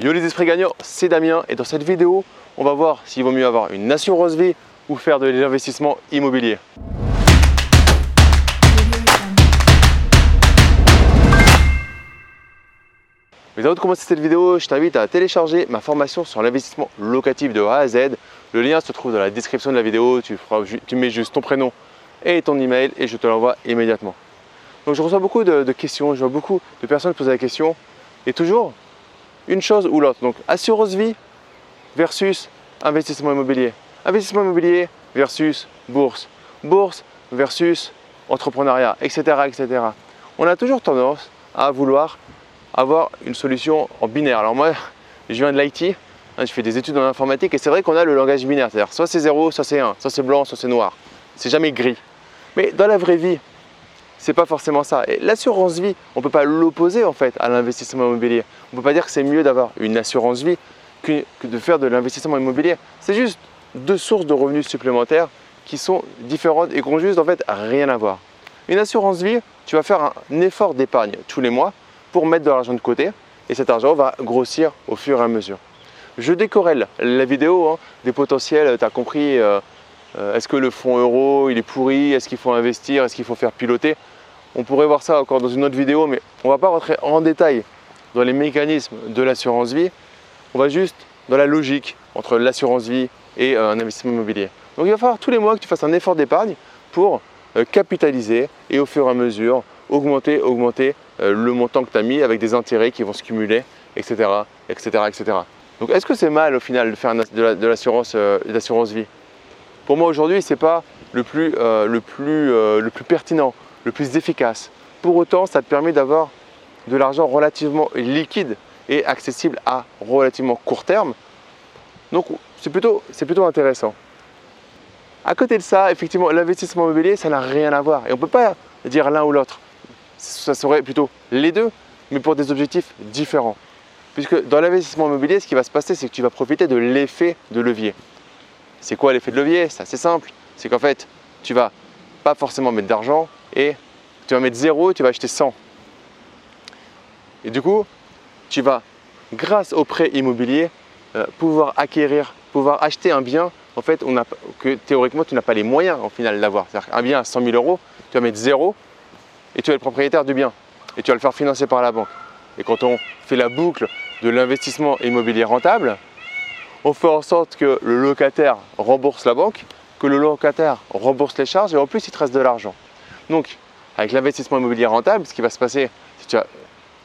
Yo les esprits gagnants, c'est Damien et dans cette vidéo, on va voir s'il vaut mieux avoir une assurance vie ou faire de l'investissement immobilier. Mais avant de commencer cette vidéo, je t'invite à télécharger ma formation sur l'investissement locatif de A à Z. Le lien se trouve dans la description de la vidéo, tu, mets juste ton prénom et ton email et je te l'envoie immédiatement. Donc je reçois beaucoup de, de questions, je vois beaucoup de personnes poser la question et toujours une chose ou l'autre. Donc assurance vie versus investissement immobilier. Investissement immobilier versus bourse. Bourse versus entrepreneuriat, etc., etc. On a toujours tendance à vouloir avoir une solution en binaire. Alors moi, je viens de l'IT, hein, je fais des études en informatique et c'est vrai qu'on a le langage binaire, c'est-à-dire soit c'est 0, soit c'est 1, soit c'est blanc, soit c'est noir. C'est jamais gris. Mais dans la vraie vie, c'est pas forcément ça. Et l'assurance vie, on ne peut pas l'opposer en fait à l'investissement immobilier. On ne peut pas dire que c'est mieux d'avoir une assurance vie que, de faire de l'investissement immobilier. C'est juste deux sources de revenus supplémentaires qui sont différentes et qui n'ont juste en fait rien à voir. Une assurance vie, tu vas faire un effort d'épargne tous les mois pour mettre de l'argent de côté et cet argent va grossir au fur et à mesure. Je décorrèle la vidéo hein, des potentiels, tu as compris, euh, est-ce que le fonds euro il est pourri, est-ce qu'il faut investir, est-ce qu'il faut faire piloter? On pourrait voir ça encore dans une autre vidéo, mais on ne va pas rentrer en détail dans les mécanismes de l'assurance vie. On va juste dans la logique entre l'assurance vie et euh, un investissement immobilier. Donc il va falloir tous les mois que tu fasses un effort d'épargne pour euh, capitaliser et au fur et à mesure augmenter, augmenter euh, le montant que tu as mis avec des intérêts qui vont se cumuler, etc. etc., etc. Donc est-ce que c'est mal au final de faire de l'assurance vie? Pour moi aujourd'hui, ce n'est pas le plus, le, plus, pertinent le plus efficace. Pour autant, ça te permet d'avoir de l'argent relativement liquide et accessible à relativement court terme. Donc c'est plutôt, plutôt intéressant. À côté de ça, effectivement, l'investissement immobilier, ça n'a rien à voir. Et on ne peut pas dire l'un ou l'autre. Ça serait plutôt les deux, mais pour des objectifs différents. Puisque dans l'investissement immobilier, ce qui va se passer, c'est que tu vas profiter de l'effet de levier. C'est quoi l'effet de levier? C'est assez simple. C'est qu'en fait, tu vas pas forcément mettre d'argent, et tu vas mettre 0 et tu vas acheter 100. Et du coup, tu vas, grâce au prêt immobilier, euh, pouvoir acquérir, pouvoir acheter un bien en fait, on a, que théoriquement tu n'as pas les moyens en final d'avoir. C'est-à-dire qu'un bien à 100 000 euros, tu vas mettre 0 et tu es le propriétaire du bien et tu vas le faire financer par la banque. Et quand on fait la boucle de l'investissement immobilier rentable, on fait en sorte que le locataire rembourse la banque, que le locataire rembourse les charges et en plus il te reste de l'argent. Donc, avec l'investissement immobilier rentable, ce qui va se passer, c'est que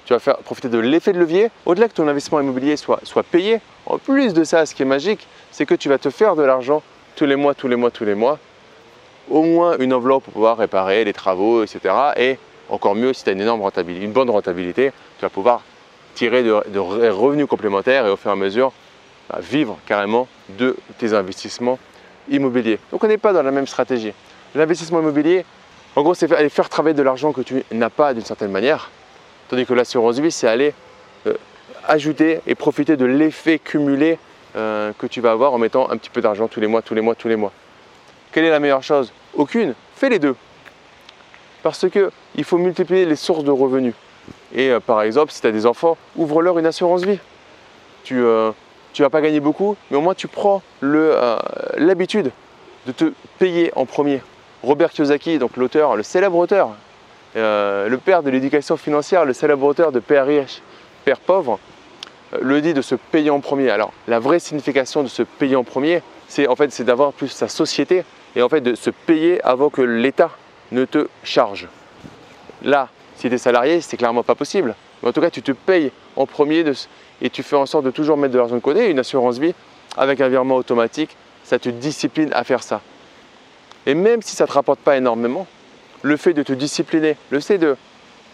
tu vas, faire profiter de l'effet de levier. Au-delà que ton investissement immobilier soit, soit payé, en plus de ça, ce qui est magique, c'est que tu vas te faire de l'argent tous les mois, tous les mois, tous les mois. Au moins une enveloppe pour pouvoir réparer les travaux, etc. Et encore mieux, si tu as une énorme rentabilité, une bonne rentabilité, tu vas pouvoir tirer de, revenus complémentaires et au fur et à mesure bah, vivre carrément de tes investissements immobiliers. Donc on n'est pas dans la même stratégie. L'investissement immobilier, en gros, c'est aller faire travailler de l'argent que tu n'as pas d'une certaine manière, tandis que l'assurance vie, c'est aller euh, ajouter et profiter de l'effet cumulé euh, que tu vas avoir en mettant un petit peu d'argent tous les mois, tous les mois, tous les mois. Quelle est la meilleure chose? Aucune. Fais les deux. Parce qu'il faut multiplier les sources de revenus. Et euh, par exemple, si tu as des enfants, ouvre-leur une assurance vie. Tu ne vas pas gagner beaucoup, mais au moins tu prends l'habitude de te payer en premier. Robert Kiyosaki, donc l'auteur, le célèbre auteur, euh, le père de l'éducation financière, le célèbre auteur de Père riche, Père pauvre, euh, le dit de se payer en premier. Alors la vraie signification de se payer en premier, c'est en fait d'avoir plus sa société et en fait de se payer avant que l'État ne te charge. Là, si tu es salarié, c'est clairement pas possible. Mais en tout cas, tu te payes en premier et tu fais en sorte de toujours mettre de l'argent de côté. Une assurance vie avec un virement automatique, ça te discipline à faire ça. Et même si ça ne te rapporte pas énormément, le fait de te discipliner, le fait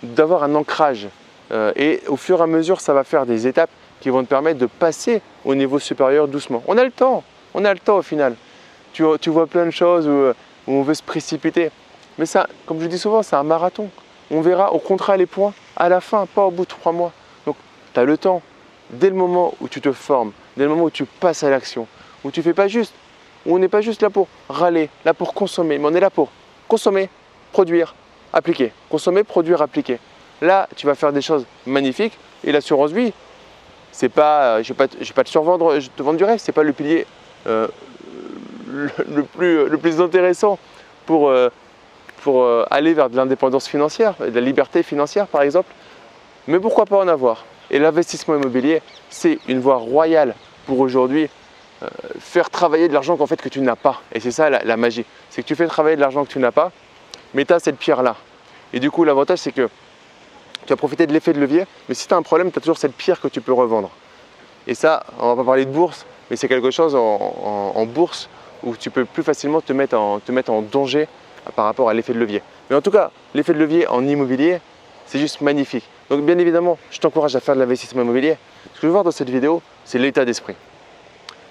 d'avoir un ancrage, euh, et au fur et à mesure, ça va faire des étapes qui vont te permettre de passer au niveau supérieur doucement. On a le temps, on a le temps au final. Tu, vois plein de choses où, on veut se précipiter. Mais ça, comme je dis souvent, c'est un marathon. On verra, au contrat les points à la fin, pas au bout de trois mois. Donc, tu as le temps. Dès le moment où tu te formes, dès le moment où tu passes à l'action, où tu fais pas juste on n'est pas juste là pour râler, là pour consommer, mais on est là pour consommer, produire, appliquer. Consommer, produire, appliquer. Là, tu vas faire des choses magnifiques et l'assurance vie, C'est pas, je ne vais, pas te survendre, je te vendre du rêve, c'est pas le pilier euh, le, plus, intéressant pour, euh, euh, aller vers de l'indépendance financière, de la liberté financière par exemple. Mais pourquoi pas en avoir? Et l'investissement immobilier, c'est une voie royale pour aujourd'hui faire travailler de l'argent qu'en fait que tu n'as pas. Et c'est ça la, magie. C'est que tu fais travailler de l'argent que tu n'as pas, mais tu as cette pierre-là. Et du coup, l'avantage, c'est que tu vas profiter de l'effet de levier, mais si tu as un problème, tu as toujours cette pierre que tu peux revendre. Et ça, on va pas parler de bourse, mais c'est quelque chose en, bourse où tu peux plus facilement te mettre en, te mettre en danger par rapport à l'effet de levier. Mais en tout cas, l'effet de levier en immobilier, c'est juste magnifique. Donc bien évidemment, je t'encourage à faire de l'investissement immobilier. Ce que je veux voir dans cette vidéo, c'est l'état d'esprit.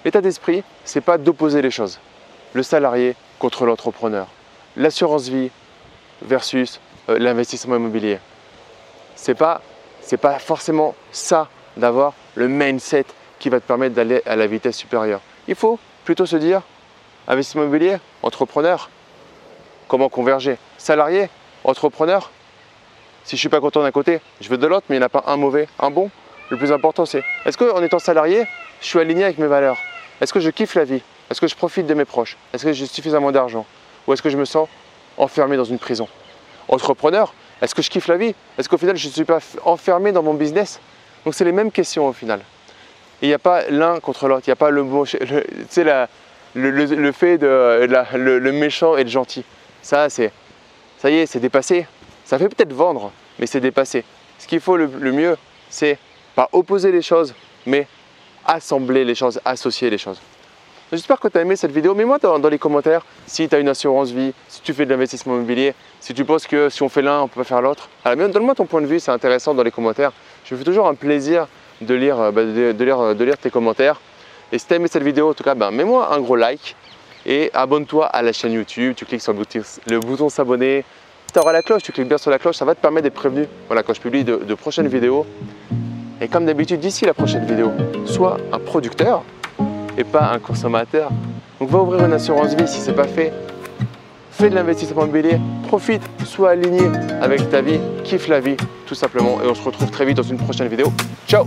L'état d'esprit, c'est pas d'opposer les choses. Le salarié contre l'entrepreneur. L'assurance vie versus euh, l'investissement immobilier c'est pas, pas forcément ça d'avoir le mindset qui va te permettre d'aller à la vitesse supérieure. Il faut plutôt se dire investissement immobilier, entrepreneur, comment converger? Salarié, entrepreneur, si je ne suis pas content d'un côté, je veux de l'autre, mais il n'y en a pas un mauvais, un bon. Le plus important, c'est est-ce qu'en étant salarié, je suis aligné avec mes valeurs? Est-ce que je kiffe la vie? Est-ce que je profite de mes proches? Est-ce que j'ai suffisamment d'argent? Ou est-ce que je me sens enfermé dans une prison? Entrepreneur, est-ce que je kiffe la vie? Est-ce qu'au final, je ne suis pas enfermé dans mon business? Donc, c'est les mêmes questions au final. Il n'y a pas l'un contre l'autre. Il n'y a pas le, le, le, fait de le, méchant et le gentil. Ça, c'est, ça y est, c'est dépassé. Ça fait peut-être vendre, mais c'est dépassé. Ce qu'il faut le, mieux, c'est pas opposer les choses, mais assembler les choses, associer les choses. J'espère que tu as aimé cette vidéo. Mets-moi dans, les commentaires si tu as une assurance vie, si tu fais de l'investissement immobilier, si tu penses que si on fait l'un, on peut pas faire l'autre. Donne-moi ton point de vue, c'est intéressant dans les commentaires. Je me fais toujours un plaisir de lire, euh, bah, de, lire, de lire tes commentaires. Et si tu as aimé cette vidéo, en tout cas, ben, mets-moi un gros like et abonne-toi à la chaîne YouTube. Tu cliques sur le bouton, s'abonner. Tu auras la cloche, tu cliques bien sur la cloche, ça va te permettre d'être prévenu voilà, quand je publie de, de prochaines vidéos. Et comme d'habitude, d'ici la prochaine vidéo, sois un producteur et pas un consommateur. Donc va ouvrir une assurance vie si ce n'est pas fait. Fais de l'investissement immobilier, profite, sois aligné avec ta vie, kiffe la vie tout simplement et on se retrouve très vite dans une prochaine vidéo. Ciao